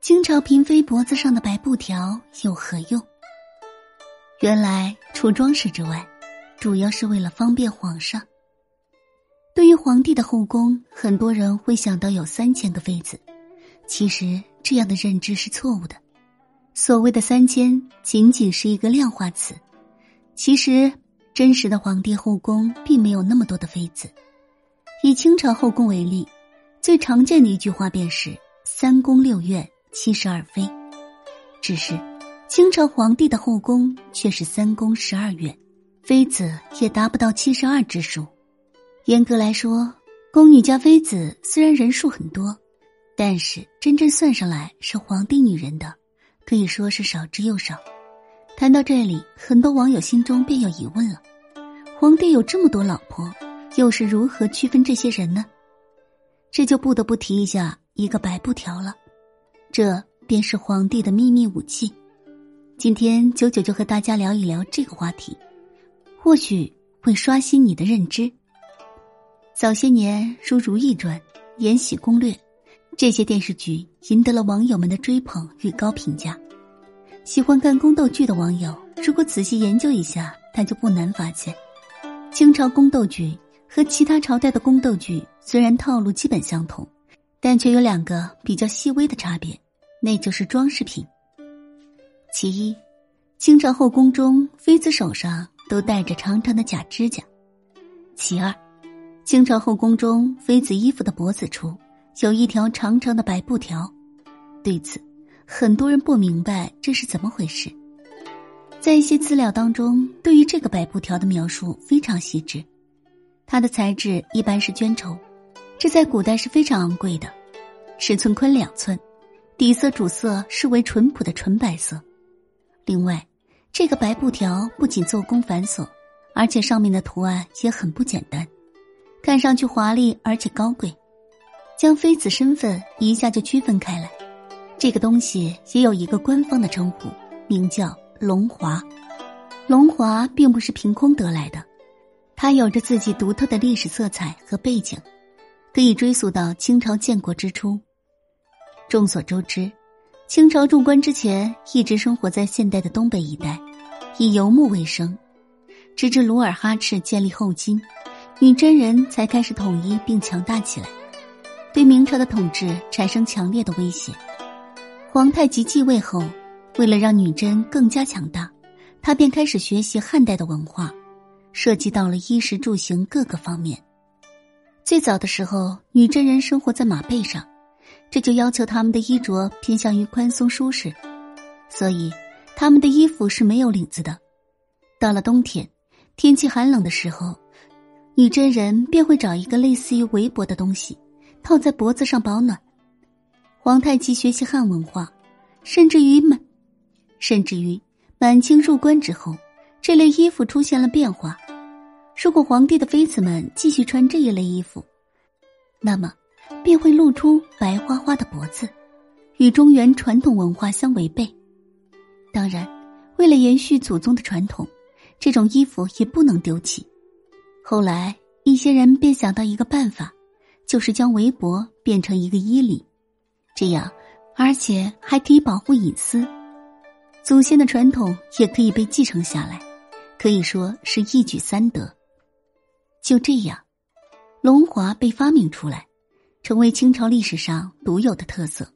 清朝嫔妃脖子上的白布条有何用？原来除装饰之外，主要是为了方便皇上。对于皇帝的后宫，很多人会想到有三千个妃子，其实这样的认知是错误的。所谓的三千，仅仅是一个量化词。其实，真实的皇帝后宫并没有那么多的妃子。以清朝后宫为例，最常见的一句话便是“三宫六院七十二妃”，只是清朝皇帝的后宫却是三宫十二院，妃子也达不到七十二之数。严格来说，宫女加妃子虽然人数很多，但是真正算上来是皇帝女人的。可以说是少之又少。谈到这里，很多网友心中便有疑问了：皇帝有这么多老婆，又是如何区分这些人呢？这就不得不提一下一个白布条了，这便是皇帝的秘密武器。今天九九就和大家聊一聊这个话题，或许会刷新你的认知。早些年，如《如懿传》《延禧攻略》。这些电视剧赢得了网友们的追捧与高评价。喜欢看宫斗剧的网友，如果仔细研究一下，他就不难发现，清朝宫斗剧和其他朝代的宫斗剧虽然套路基本相同，但却有两个比较细微的差别，那就是装饰品。其一，清朝后宫中妃子手上都戴着长长的假指甲；其二，清朝后宫中妃子衣服的脖子处。有一条长长的白布条，对此，很多人不明白这是怎么回事。在一些资料当中，对于这个白布条的描述非常细致。它的材质一般是绢绸，这在古代是非常昂贵的，尺寸宽两寸，底色主色是为淳朴的纯白色。另外，这个白布条不仅做工繁琐，而且上面的图案也很不简单，看上去华丽而且高贵。将妃子身份一下就区分开来，这个东西也有一个官方的称呼，名叫龙华。龙华并不是凭空得来的，它有着自己独特的历史色彩和背景，可以追溯到清朝建国之初。众所周知，清朝入关之前一直生活在现代的东北一带，以游牧为生，直至努尔哈赤建立后金，女真人才开始统一并强大起来。对明朝的统治产生强烈的威胁。皇太极继位后，为了让女真更加强大，他便开始学习汉代的文化，涉及到了衣食住行各个方面。最早的时候，女真人生活在马背上，这就要求他们的衣着偏向于宽松舒适，所以他们的衣服是没有领子的。到了冬天，天气寒冷的时候，女真人便会找一个类似于围脖的东西。套在脖子上保暖。皇太极学习汉文化，甚至于满，甚至于满清入关之后，这类衣服出现了变化。如果皇帝的妃子们继续穿这一类衣服，那么便会露出白花花的脖子，与中原传统文化相违背。当然，为了延续祖宗的传统，这种衣服也不能丢弃。后来，一些人便想到一个办法。就是将围脖变成一个衣领，这样，而且还可以保护隐私。祖先的传统也可以被继承下来，可以说是一举三得。就这样，龙华被发明出来，成为清朝历史上独有的特色。